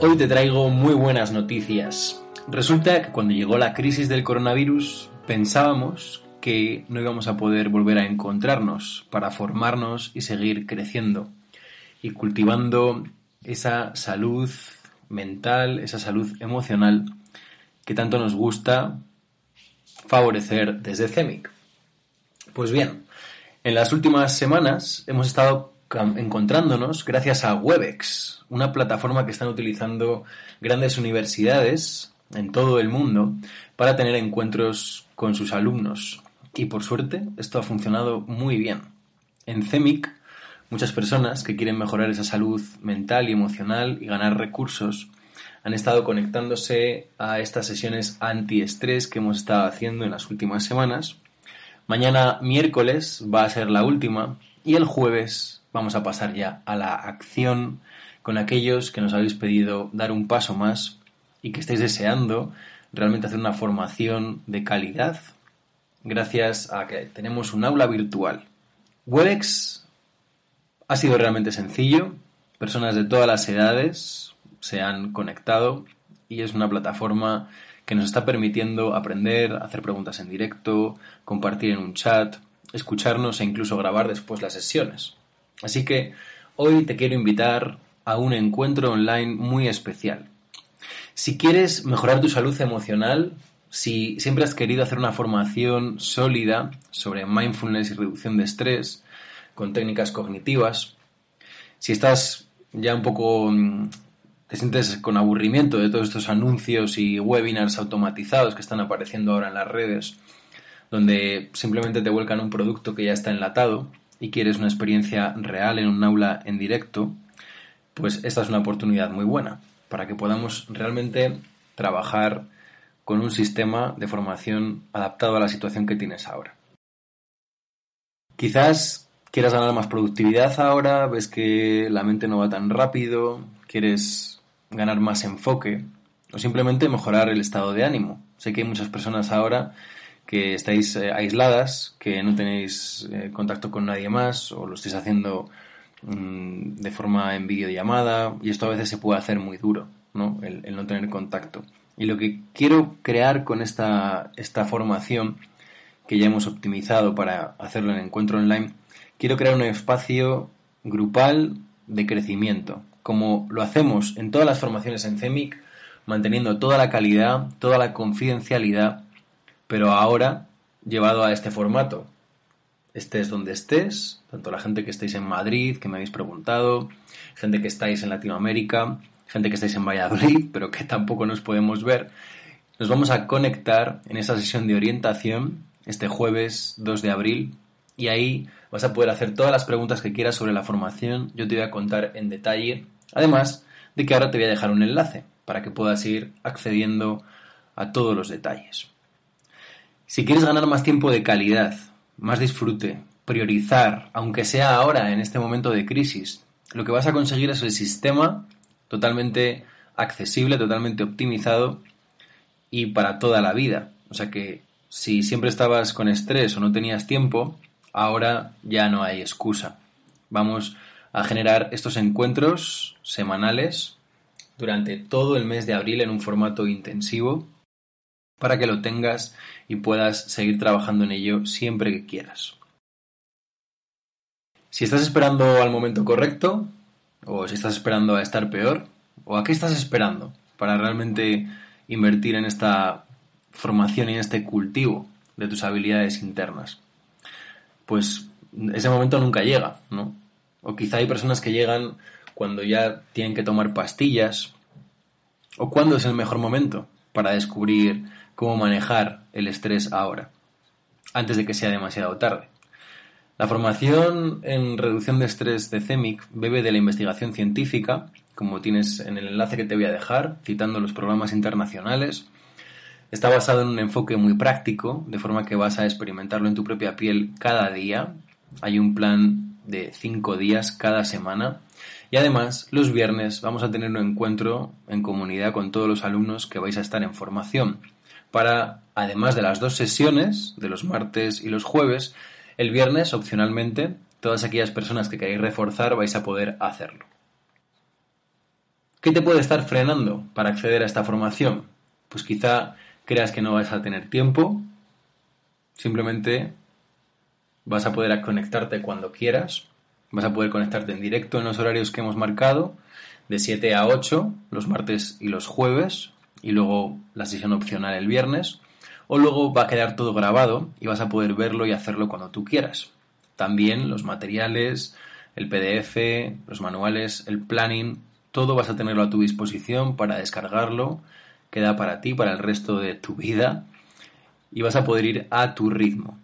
Hoy te traigo muy buenas noticias. Resulta que cuando llegó la crisis del coronavirus pensábamos que no íbamos a poder volver a encontrarnos para formarnos y seguir creciendo y cultivando esa salud mental, esa salud emocional que tanto nos gusta favorecer desde CEMIC. Pues bien, en las últimas semanas hemos estado encontrándonos gracias a Webex, una plataforma que están utilizando grandes universidades en todo el mundo para tener encuentros con sus alumnos. Y por suerte, esto ha funcionado muy bien. En CEMIC, muchas personas que quieren mejorar esa salud mental y emocional y ganar recursos han estado conectándose a estas sesiones antiestrés que hemos estado haciendo en las últimas semanas. Mañana miércoles va a ser la última y el jueves vamos a pasar ya a la acción con aquellos que nos habéis pedido dar un paso más y que estáis deseando realmente hacer una formación de calidad gracias a que tenemos un aula virtual. Webex ha sido realmente sencillo, personas de todas las edades se han conectado y es una plataforma que nos está permitiendo aprender, hacer preguntas en directo, compartir en un chat, escucharnos e incluso grabar después las sesiones. Así que hoy te quiero invitar a un encuentro online muy especial. Si quieres mejorar tu salud emocional, si siempre has querido hacer una formación sólida sobre mindfulness y reducción de estrés con técnicas cognitivas, si estás ya un poco mm, te sientes con aburrimiento de todos estos anuncios y webinars automatizados que están apareciendo ahora en las redes, donde simplemente te vuelcan un producto que ya está enlatado y quieres una experiencia real en un aula en directo, pues esta es una oportunidad muy buena para que podamos realmente trabajar con un sistema de formación adaptado a la situación que tienes ahora. Quizás quieras ganar más productividad ahora, ves que la mente no va tan rápido, quieres ganar más enfoque o simplemente mejorar el estado de ánimo. Sé que hay muchas personas ahora que estáis eh, aisladas, que no tenéis eh, contacto con nadie más o lo estáis haciendo mm, de forma en videollamada y esto a veces se puede hacer muy duro, ¿no? El, no tener contacto. Y lo que quiero crear con esta, esta formación que ya hemos optimizado para hacerlo en encuentro online, quiero crear un espacio grupal de crecimiento, como lo hacemos en todas las formaciones en CEMIC, manteniendo toda la calidad, toda la confidencialidad, pero ahora llevado a este formato. Estés donde estés, tanto la gente que estáis en Madrid, que me habéis preguntado, gente que estáis en Latinoamérica, gente que estáis en Valladolid, pero que tampoco nos podemos ver, nos vamos a conectar en esa sesión de orientación este jueves 2 de abril y ahí vas a poder hacer todas las preguntas que quieras sobre la formación. Yo te voy a contar en detalle, además de que ahora te voy a dejar un enlace para que puedas ir accediendo a todos los detalles. Si quieres ganar más tiempo de calidad, más disfrute, priorizar, aunque sea ahora en este momento de crisis, lo que vas a conseguir es el sistema totalmente accesible, totalmente optimizado y para toda la vida. O sea que si siempre estabas con estrés o no tenías tiempo, ahora ya no hay excusa. Vamos a generar estos encuentros semanales durante todo el mes de abril en un formato intensivo para que lo tengas y puedas seguir trabajando en ello siempre que quieras. Si estás esperando al momento correcto, o si estás esperando a estar peor, o a qué estás esperando para realmente invertir en esta formación y en este cultivo de tus habilidades internas, pues ese momento nunca llega, ¿no? O quizá hay personas que llegan cuando ya tienen que tomar pastillas, o cuándo es el mejor momento para descubrir cómo manejar el estrés ahora, antes de que sea demasiado tarde. La formación en reducción de estrés de CEMIC bebe de la investigación científica, como tienes en el enlace que te voy a dejar, citando los programas internacionales. Está basado en un enfoque muy práctico, de forma que vas a experimentarlo en tu propia piel cada día. Hay un plan de cinco días cada semana. Y además, los viernes vamos a tener un encuentro en comunidad con todos los alumnos que vais a estar en formación. Para, además de las dos sesiones, de los martes y los jueves, el viernes, opcionalmente, todas aquellas personas que queráis reforzar vais a poder hacerlo. ¿Qué te puede estar frenando para acceder a esta formación? Pues quizá creas que no vas a tener tiempo, simplemente vas a poder conectarte cuando quieras, vas a poder conectarte en directo en los horarios que hemos marcado, de 7 a 8, los martes y los jueves, y luego la sesión opcional el viernes, o luego va a quedar todo grabado y vas a poder verlo y hacerlo cuando tú quieras. También los materiales, el PDF, los manuales, el planning, todo vas a tenerlo a tu disposición para descargarlo, queda para ti, para el resto de tu vida y vas a poder ir a tu ritmo.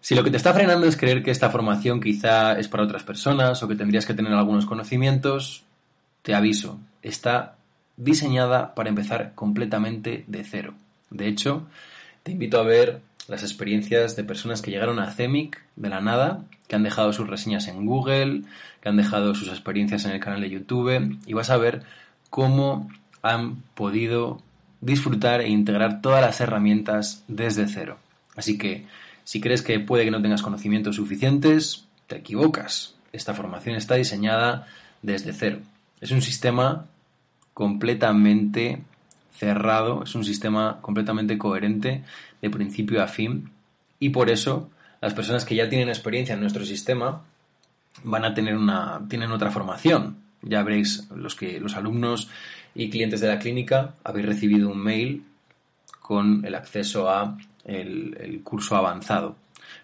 Si lo que te está frenando es creer que esta formación quizá es para otras personas o que tendrías que tener algunos conocimientos, te aviso, está diseñada para empezar completamente de cero. De hecho, te invito a ver las experiencias de personas que llegaron a CEMIC de la nada, que han dejado sus reseñas en Google, que han dejado sus experiencias en el canal de YouTube y vas a ver cómo han podido disfrutar e integrar todas las herramientas desde cero. Así que si crees que puede que no tengas conocimientos suficientes, te equivocas. Esta formación está diseñada desde cero. Es un sistema completamente cerrado, es un sistema completamente coherente de principio a fin y por eso las personas que ya tienen experiencia en nuestro sistema van a tener una tienen otra formación. Ya veréis los que los alumnos y clientes de la clínica habéis recibido un mail con el acceso a el, curso avanzado.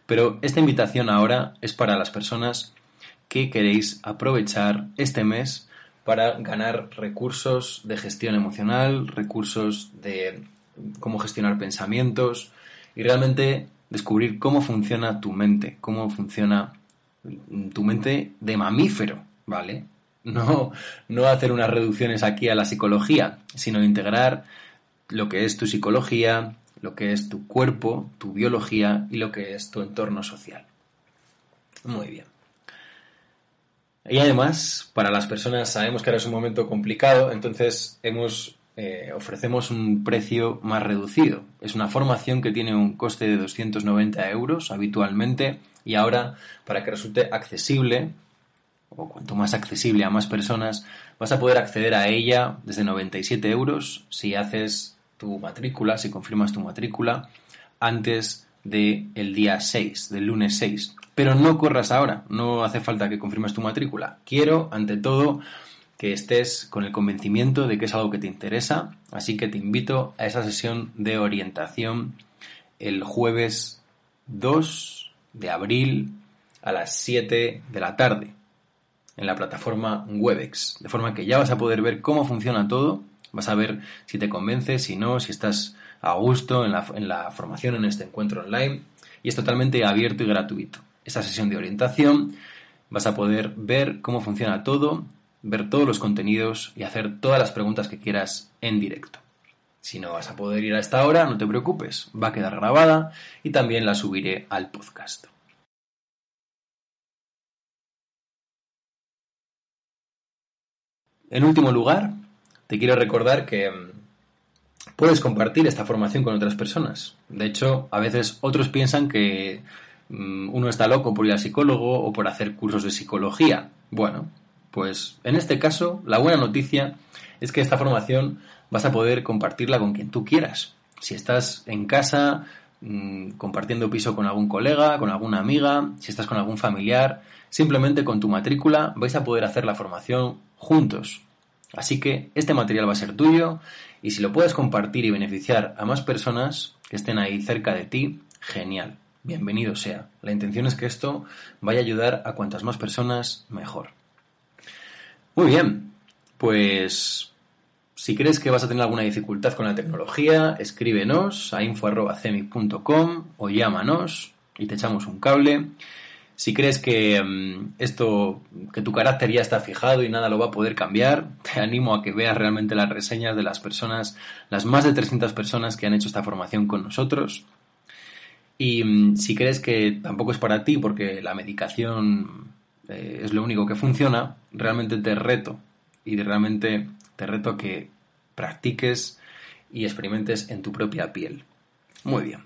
Pero esta invitación ahora es para las personas que queréis aprovechar este mes para ganar recursos de gestión emocional, recursos de cómo gestionar pensamientos y realmente descubrir cómo funciona tu mente, cómo funciona tu mente de mamífero, ¿vale? No, no hacer unas reducciones aquí a la psicología, sino integrar lo que es tu psicología, lo que es tu cuerpo, tu biología y lo que es tu entorno social. Muy bien. Y además, para las personas sabemos que ahora es un momento complicado, entonces hemos, eh, ofrecemos un precio más reducido. Es una formación que tiene un coste de 290 euros habitualmente y ahora, para que resulte accesible, o cuanto más accesible a más personas, vas a poder acceder a ella desde 97 euros si haces tu matrícula, si confirmas tu matrícula antes del día 6, del lunes 6. Pero no corras ahora, no hace falta que confirmes tu matrícula. Quiero, ante todo, que estés con el convencimiento de que es algo que te interesa, así que te invito a esa sesión de orientación el jueves 2 de abril a las 7 de la tarde en la plataforma Webex, de forma que ya vas a poder ver cómo funciona todo, vas a ver si te convence, si no, si estás a gusto en la, en la formación, en este encuentro online, y es totalmente abierto y gratuito esta sesión de orientación vas a poder ver cómo funciona todo, ver todos los contenidos y hacer todas las preguntas que quieras en directo. Si no vas a poder ir a esta hora, no te preocupes, va a quedar grabada y también la subiré al podcast. En último lugar, te quiero recordar que mm, puedes compartir esta formación con otras personas. De hecho, a veces otros piensan que Mm, uno está loco por ir al psicólogo o por hacer cursos de psicología. Bueno, pues en este caso la buena noticia es que esta formación vas a poder compartirla con quien tú quieras. Si estás en casa, mm, compartiendo piso con algún colega, con alguna amiga, si estás con algún familiar, simplemente con tu matrícula vais a poder hacer la formación juntos. Así que este material va a ser tuyo y si lo puedes compartir y beneficiar a más personas que estén ahí cerca de ti, genial. Bienvenido sea. La intención es que esto vaya a ayudar a cuantas más personas, mejor. Muy bien, pues si crees que vas a tener alguna dificultad con la tecnología, escríbenos a info.cemic.com o llámanos y te echamos un cable. Si crees que mm, esto, que tu carácter ya está fijado y nada lo va a poder cambiar, te animo a que veas realmente las reseñas de las personas, las más de 300 personas que han hecho esta formación con nosotros. Y mm, si crees que tampoco es para ti porque la medicación eh, es lo único que funciona, realmente te reto y realmente te reto a que practiques y experimentes en tu propia piel. Muy bien.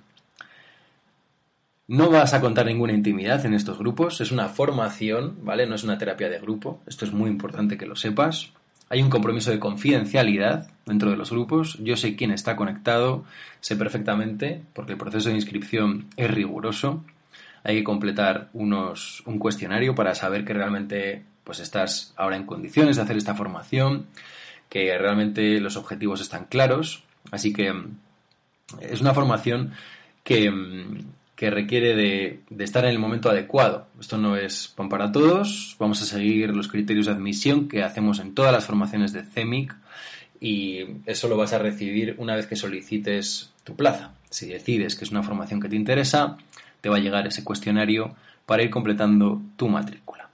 No vas a contar ninguna intimidad en estos grupos, es una formación, ¿vale? No es una terapia de grupo, esto es muy importante que lo sepas. Hay un compromiso de confidencialidad dentro de los grupos, yo sé quién está conectado, sé perfectamente, porque el proceso de inscripción es riguroso. Hay que completar unos, un cuestionario para saber que realmente pues estás ahora en condiciones de hacer esta formación, que realmente los objetivos están claros. Así que es una formación que, que requiere de, estar en el momento adecuado. Esto no es pan para todos, vamos a seguir los criterios de admisión que hacemos en todas las formaciones de CEMIC y eso lo vas a recibir una vez que solicites tu plaza. Si decides que es una formación que te interesa, te va a llegar ese cuestionario para ir completando tu matrícula.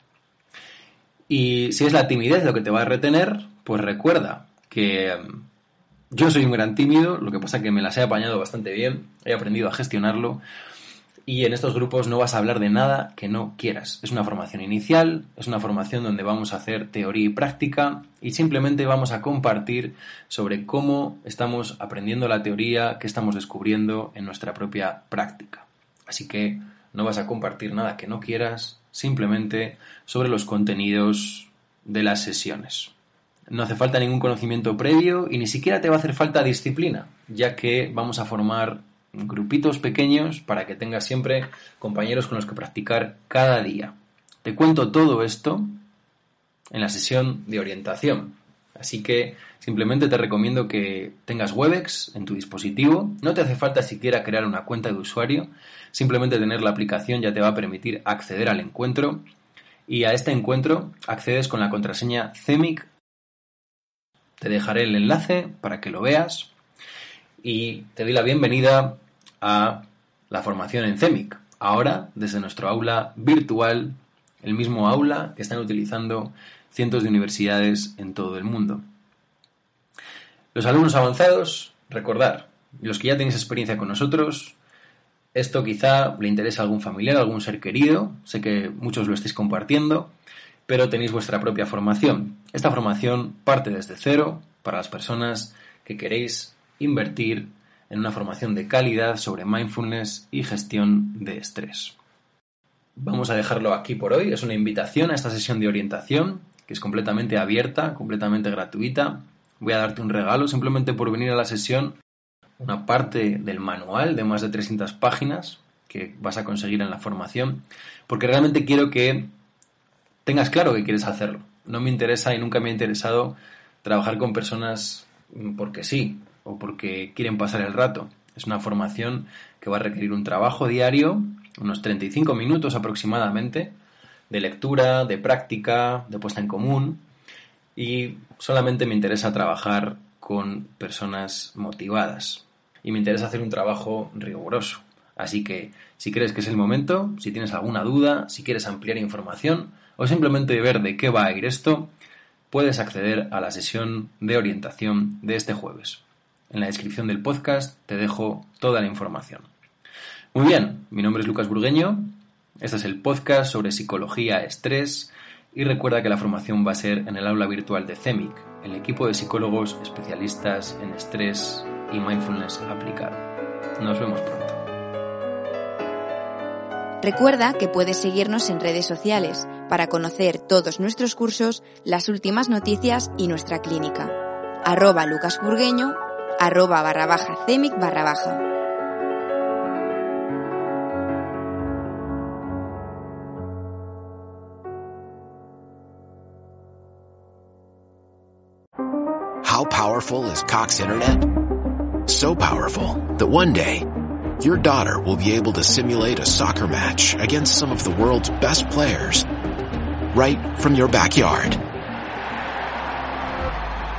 Y si es la timidez lo que te va a retener, pues recuerda que em, yo soy un gran tímido, lo que pasa que me las he apañado bastante bien, he aprendido a gestionarlo y en estos grupos no vas a hablar de nada que no quieras. Es una formación inicial, es una formación donde vamos a hacer teoría y práctica y simplemente vamos a compartir sobre cómo estamos aprendiendo la teoría, qué estamos descubriendo en nuestra propia práctica. Así que no vas a compartir nada que no quieras, simplemente sobre los contenidos de las sesiones. No hace falta ningún conocimiento previo y ni siquiera te va a hacer falta disciplina, ya que vamos a formar grupitos pequeños para que tengas siempre compañeros con los que practicar cada día. Te cuento todo esto en la sesión de orientación. Así que simplemente te recomiendo que tengas Webex en tu dispositivo. No te hace falta siquiera crear una cuenta de usuario. Simplemente tener la aplicación ya te va a permitir acceder al encuentro. Y a este encuentro accedes con la contraseña CEMIC. Te dejaré el enlace para que lo veas. Y te doy la bienvenida a la formación en CEMIC. Ahora, desde nuestro aula virtual, el mismo aula que están utilizando cientos de universidades en todo el mundo. Los alumnos avanzados, recordar, los que ya tenéis experiencia con nosotros, esto quizá le interesa a algún familiar, a algún ser querido, sé que muchos lo estáis compartiendo, pero tenéis vuestra propia formación. Esta formación parte desde cero para las personas que queréis invertir en una formación de calidad sobre mindfulness y gestión de estrés. Vamos a dejarlo aquí por hoy. Es una invitación a esta sesión de orientación que es completamente abierta, completamente gratuita. Voy a darte un regalo simplemente por venir a la sesión, una parte del manual de más de 300 páginas que vas a conseguir en la formación, porque realmente quiero que tengas claro que quieres hacerlo. No me interesa y nunca me ha interesado trabajar con personas porque sí, o porque quieren pasar el rato. Es una formación que va a requerir un trabajo diario, unos 35 minutos aproximadamente, de lectura, de práctica, de puesta en común, y solamente me interesa trabajar con personas motivadas y me interesa hacer un trabajo riguroso. Así que si crees que es el momento, si tienes alguna duda, si quieres ampliar información o simplemente ver de qué va a ir esto, puedes acceder a la sesión de orientación de este jueves. En la descripción del podcast te dejo toda la información. Muy bien, mi nombre es Lucas Burgueño, este es el podcast sobre psicología, estrés y recuerda que la formación va a ser en el aula virtual de CEMIC, el equipo de psicólogos especialistas en estrés y mindfulness aplicado. Nos vemos pronto. Recuerda que puedes seguirnos en redes sociales para conocer todos nuestros cursos, las últimas noticias y nuestra clínica. Arroba Lucas Burgueño arroba barra baja cemic barra baja. How powerful is Cox Internet? So powerful that one day, your daughter will be able to simulate a soccer match against some of the world's best players right from your backyard.